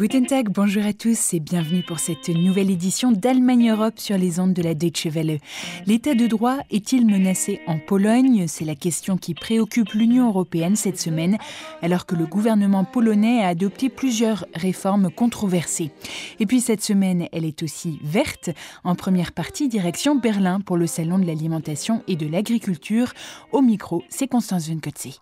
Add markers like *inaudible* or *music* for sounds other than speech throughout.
Guten Tag, bonjour à tous et bienvenue pour cette nouvelle édition d'Allemagne Europe sur les ondes de la Deutsche Welle. L'état de droit est-il menacé en Pologne? C'est la question qui préoccupe l'Union européenne cette semaine, alors que le gouvernement polonais a adopté plusieurs réformes controversées. Et puis cette semaine, elle est aussi verte. En première partie, direction Berlin pour le salon de l'alimentation et de l'agriculture. Au micro, c'est Constance Vinkotze.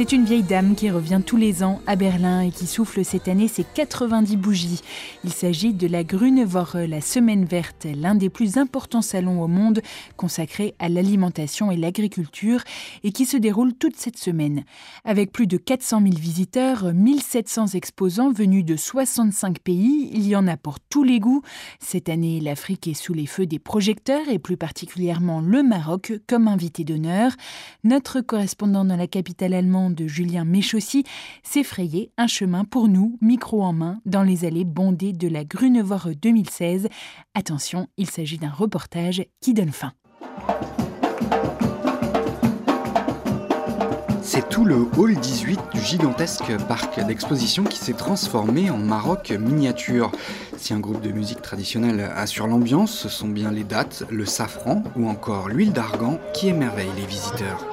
C'est une vieille dame qui revient tous les ans à Berlin et qui souffle cette année ses 90 bougies. Il s'agit de la Grünewoche, la Semaine verte, l'un des plus importants salons au monde consacré à l'alimentation et l'agriculture et qui se déroule toute cette semaine. Avec plus de 400 000 visiteurs, 1700 exposants venus de 65 pays, il y en a pour tous les goûts. Cette année, l'Afrique est sous les feux des projecteurs et plus particulièrement le Maroc comme invité d'honneur. Notre correspondant dans la capitale allemande de Julien Méchaussy s'effrayait un chemin pour nous, micro en main, dans les allées bondées de la Grunevore 2016. Attention, il s'agit d'un reportage qui donne faim. C'est tout le hall 18 du gigantesque parc d'exposition qui s'est transformé en Maroc miniature. Si un groupe de musique traditionnelle assure l'ambiance, ce sont bien les dates, le safran ou encore l'huile d'argan qui émerveillent les visiteurs.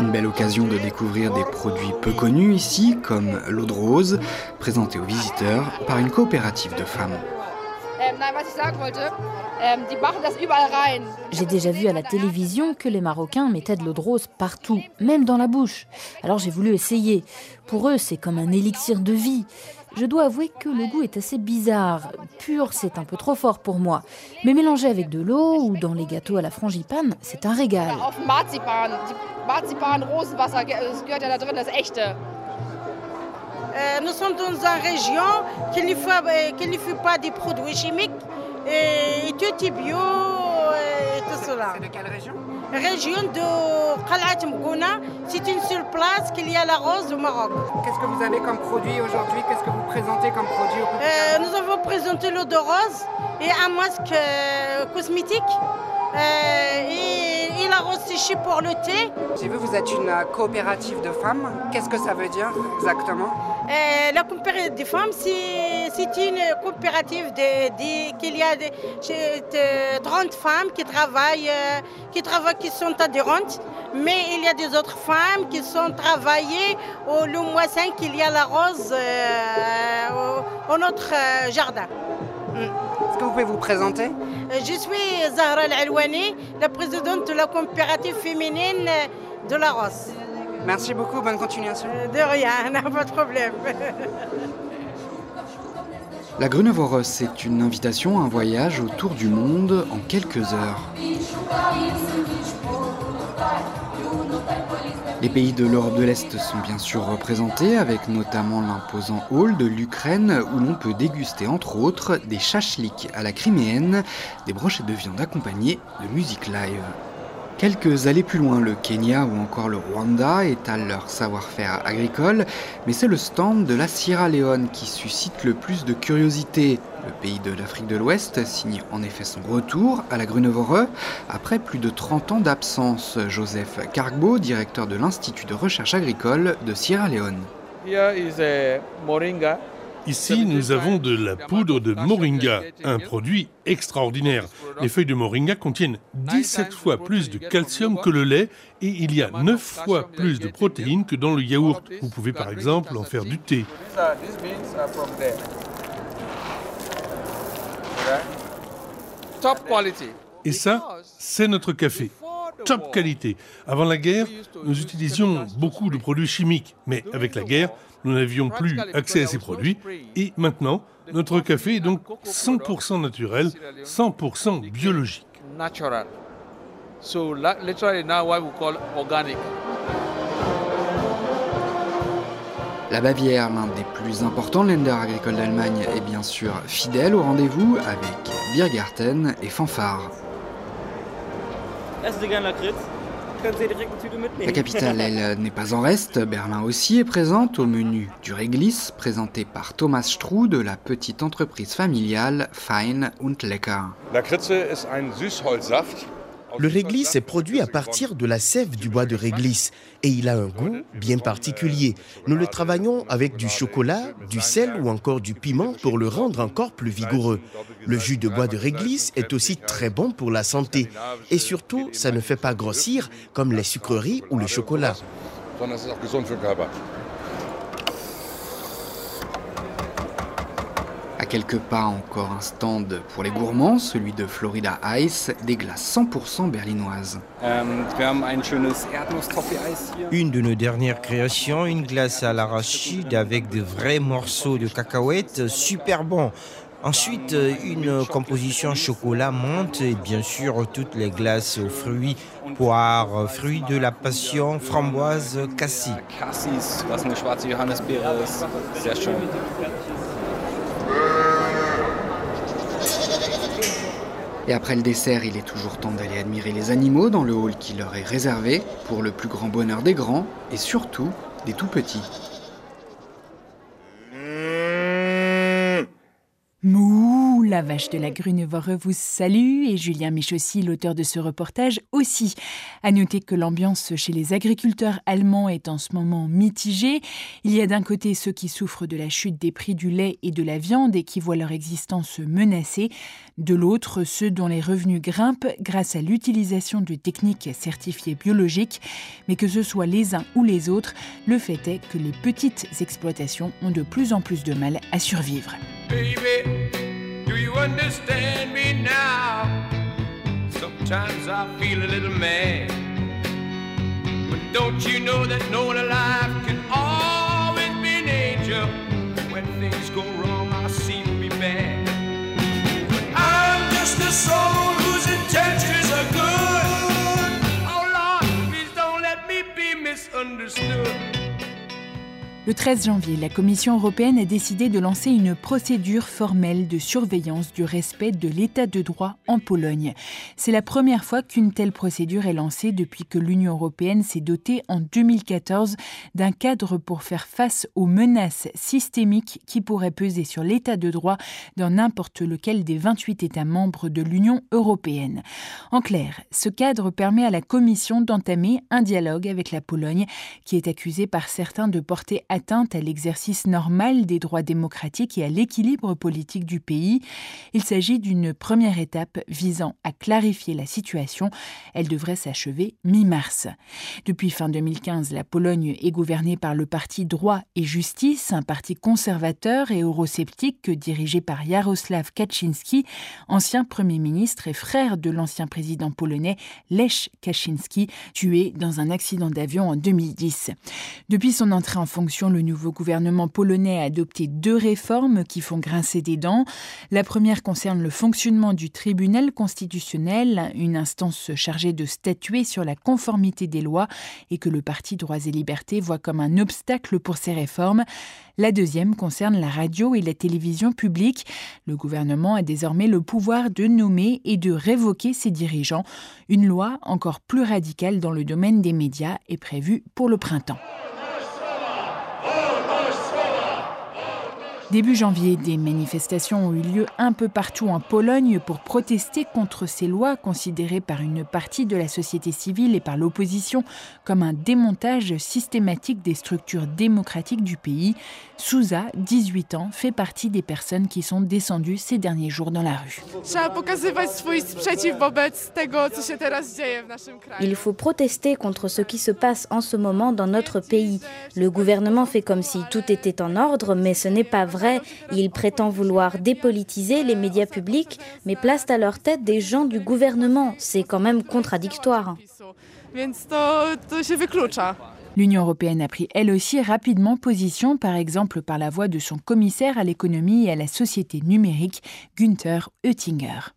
Une belle occasion de découvrir des produits peu connus ici, comme l'eau de rose, présentée aux visiteurs par une coopérative de femmes. J'ai déjà vu à la télévision que les Marocains mettaient de l'eau de rose partout, même dans la bouche. Alors j'ai voulu essayer. Pour eux, c'est comme un élixir de vie. Je dois avouer que le goût est assez bizarre. Pur, c'est un peu trop fort pour moi. Mais mélangé avec de l'eau ou dans les gâteaux à la frangipane, c'est un régal. Euh, nous sommes dans une région qui ne fait, fait pas des produits chimiques et tout est bio et tout cela. C'est de quelle région? Région de Khalat Mgouna, c'est une seule place qu'il y a la rose au Maroc. Qu'est-ce que vous avez comme produit aujourd'hui? Qu'est-ce que vous présentez comme produit au euh, Nous avons présenté l'eau de rose et un masque euh, cosmétique. Euh, et, et, la rose séchée pour le thé. J'ai vu vous êtes une coopérative de femmes. Qu'est-ce que ça veut dire exactement? La coopérative des femmes, c'est une coopérative qu'il y a de, de, 30 femmes qui travaillent, euh, qui travaillent, qui sont adhérentes. Mais il y a des autres femmes qui sont travaillées au le mois 5, il y a la rose euh, au, au, notre jardin. Est-ce que vous pouvez vous présenter? Je suis Zahra Al-Alwani, la présidente de la coopérative féminine de la Rose. Merci beaucoup, bonne continuation. De rien, *laughs* pas de problème. *laughs* La Grunewore, c'est une invitation à un voyage autour du monde en quelques heures. Les pays de l'Europe de l'Est sont bien sûr représentés, avec notamment l'imposant hall de l'Ukraine, où l'on peut déguster entre autres des chachliks à la criméenne, des brochettes de viande accompagnées de musique live. Quelques allées plus loin, le Kenya ou encore le Rwanda étalent leur savoir-faire agricole, mais c'est le stand de la Sierra Leone qui suscite le plus de curiosité. Le pays de l'Afrique de l'Ouest signe en effet son retour à la Grunewore après plus de 30 ans d'absence. Joseph Cargbo, directeur de l'Institut de recherche agricole de Sierra Leone. Ici, nous avons de la poudre de moringa, un produit extraordinaire. Les feuilles de moringa contiennent 17 fois plus de calcium que le lait et il y a 9 fois plus de protéines que dans le yaourt. Vous pouvez par exemple en faire du thé. Et ça, c'est notre café. Top qualité. Avant la guerre, nous utilisions beaucoup de produits chimiques, mais avec la guerre, nous n'avions plus accès à ces produits. Et maintenant, notre café est donc 100% naturel, 100% biologique. La Bavière, l'un des plus importants lenders agricoles d'Allemagne, est bien sûr fidèle au rendez-vous avec Biergarten et fanfare. La capitale, elle, n'est pas en reste. Berlin aussi est présente au menu du réglisse, présenté par Thomas Strou de la petite entreprise familiale Fein und Lecker. La Kritze est un Süßholzsaft le réglisse est produit à partir de la sève du bois de réglisse et il a un goût bien particulier. Nous le travaillons avec du chocolat, du sel ou encore du piment pour le rendre encore plus vigoureux. Le jus de bois de réglisse est aussi très bon pour la santé et surtout, ça ne fait pas grossir comme les sucreries ou le chocolat. Quelques pas, encore un stand pour les gourmands, celui de Florida Ice, des glaces 100% berlinoises. Une de nos dernières créations, une glace à l'arachide avec de vrais morceaux de cacahuètes, super bon. Ensuite, une composition chocolat menthe et bien sûr toutes les glaces aux fruits, poires, fruits de la passion, framboise, cassis. Et après le dessert, il est toujours temps d'aller admirer les animaux dans le hall qui leur est réservé pour le plus grand bonheur des grands et surtout des tout petits. La vache de la Grunevore vous salue et Julien Michossi, l'auteur de ce reportage, aussi. À noter que l'ambiance chez les agriculteurs allemands est en ce moment mitigée. Il y a d'un côté ceux qui souffrent de la chute des prix du lait et de la viande et qui voient leur existence menacée. De l'autre, ceux dont les revenus grimpent grâce à l'utilisation de techniques certifiées biologiques. Mais que ce soit les uns ou les autres, le fait est que les petites exploitations ont de plus en plus de mal à survivre. Understand me now? Sometimes I feel a little mad. But don't you know that no one alive can always be an angel? When things go wrong, I seem to be bad. But I'm just a soul Le 13 janvier, la Commission européenne a décidé de lancer une procédure formelle de surveillance du respect de l'état de droit en Pologne. C'est la première fois qu'une telle procédure est lancée depuis que l'Union européenne s'est dotée en 2014 d'un cadre pour faire face aux menaces systémiques qui pourraient peser sur l'état de droit dans n'importe lequel des 28 États membres de l'Union européenne. En clair, ce cadre permet à la Commission d'entamer un dialogue avec la Pologne qui est accusée par certains de porter atteinte à l'exercice normal des droits démocratiques et à l'équilibre politique du pays. Il s'agit d'une première étape visant à clarifier la situation. Elle devrait s'achever mi-mars. Depuis fin 2015, la Pologne est gouvernée par le parti Droit et Justice, un parti conservateur et eurosceptique dirigé par Jaroslaw Kaczynski, ancien Premier ministre et frère de l'ancien président polonais Lech Kaczynski, tué dans un accident d'avion en 2010. Depuis son entrée en fonction, le nouveau gouvernement polonais a adopté deux réformes qui font grincer des dents. La première concerne le fonctionnement du tribunal constitutionnel, une instance chargée de statuer sur la conformité des lois et que le parti Droits et Libertés voit comme un obstacle pour ces réformes. La deuxième concerne la radio et la télévision publique. Le gouvernement a désormais le pouvoir de nommer et de révoquer ses dirigeants. Une loi encore plus radicale dans le domaine des médias est prévue pour le printemps. Début janvier, des manifestations ont eu lieu un peu partout en Pologne pour protester contre ces lois considérées par une partie de la société civile et par l'opposition comme un démontage systématique des structures démocratiques du pays. Souza, 18 ans, fait partie des personnes qui sont descendues ces derniers jours dans la rue. Il faut protester contre ce qui se passe en ce moment dans notre pays. Le gouvernement fait comme si tout était en ordre, mais ce n'est pas vrai il prétend vouloir dépolitiser les médias publics, mais place à leur tête des gens du gouvernement. C'est quand même contradictoire. L'Union européenne a pris elle aussi rapidement position, par exemple par la voix de son commissaire à l'économie et à la société numérique, Günther Oettinger.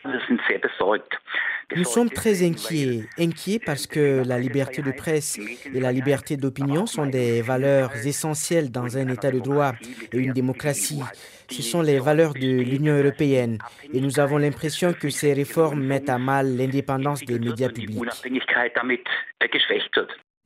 Nous sommes très inquiets. Inquiets parce que la liberté de presse et la liberté d'opinion sont des valeurs essentielles dans un État de droit et une démocratie. Ce sont les valeurs de l'Union européenne et nous avons l'impression que ces réformes mettent à mal l'indépendance des médias publics.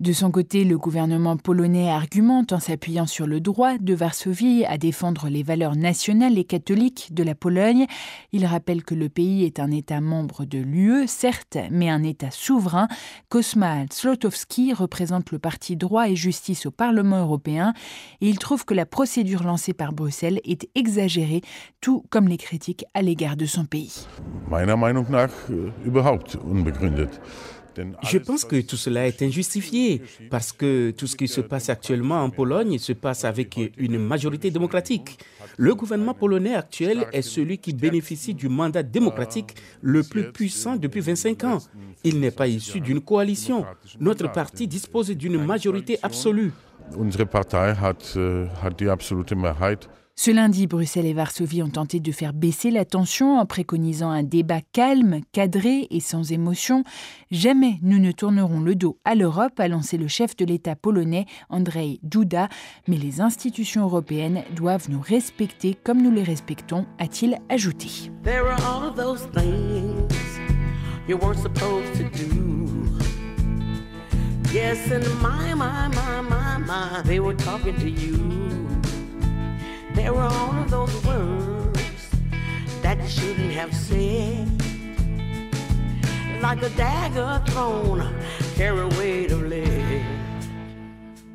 De son côté, le gouvernement polonais argumente en s'appuyant sur le droit de Varsovie à défendre les valeurs nationales et catholiques de la Pologne. Il rappelle que le pays est un État membre de l'UE, certes, mais un État souverain. Kosma Slotowski représente le parti droit et justice au Parlement européen et il trouve que la procédure lancée par Bruxelles est exagérée, tout comme les critiques à l'égard de son pays. Je pense que tout cela est injustifié parce que tout ce qui se passe actuellement en Pologne se passe avec une majorité démocratique. Le gouvernement polonais actuel est celui qui bénéficie du mandat démocratique le plus puissant depuis 25 ans. Il n'est pas issu d'une coalition. Notre parti dispose d'une majorité absolue. Ce lundi, Bruxelles et Varsovie ont tenté de faire baisser la tension en préconisant un débat calme, cadré et sans émotion. Jamais nous ne tournerons le dos à l'Europe, a lancé le chef de l'État polonais Andrzej Duda, mais les institutions européennes doivent nous respecter comme nous les respectons, a-t-il ajouté. There were all of those words that you shouldn't have said. Like a dagger thrown, carry weight of lead.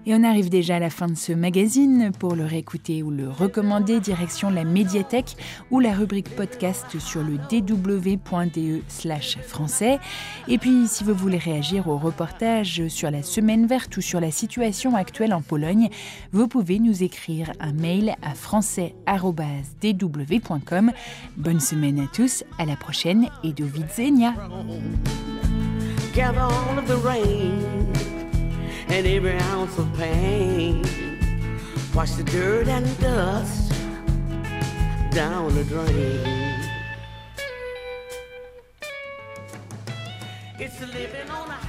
Et on arrive déjà à la fin de ce magazine. Pour le réécouter ou le recommander, direction la médiathèque ou la rubrique podcast sur le dw.de slash français. Et puis, si vous voulez réagir au reportage sur la semaine verte ou sur la situation actuelle en Pologne, vous pouvez nous écrire un mail à français.dw.com. Bonne semaine à tous, à la prochaine et do widzenia. And every ounce of pain. Wash the dirt and dust down the drain. It's living on a